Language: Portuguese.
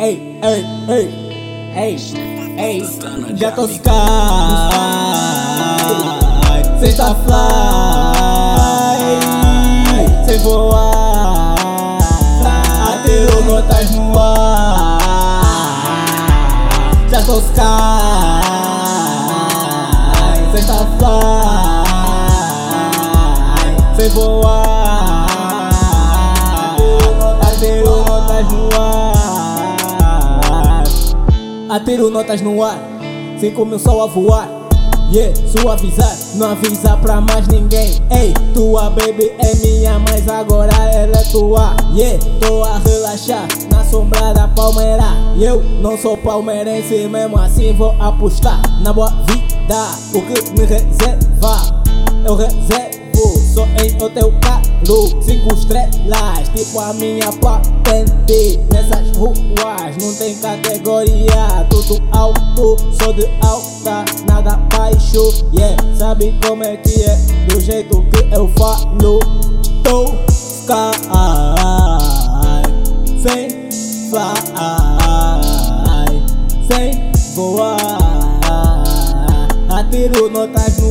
Ei, ei, ei, ei, ei, já tô sky, sexta fly, sem voar, atirou notas no ar, tô sky, sexta fly, sem voar, Atiro notas no ar, sem sol a voar. Yeah, suavizar, não avisa pra mais ninguém. Ei, tua baby é minha, mas agora ela é tua. Yeah, tô a relaxar na sombra da palmeira. Eu não sou palmeirense, mesmo assim vou apostar na boa vida. O que me reserva, eu reservo. Só em hotel caro, cinco estrelas Tipo a minha patente Nessas ruas não tem categoria. Tudo alto, sou de alta, nada baixo. Yeah, sabe como é que é? Do jeito que eu falo Tô sky Sem fly. Sem voar. Atiro notas no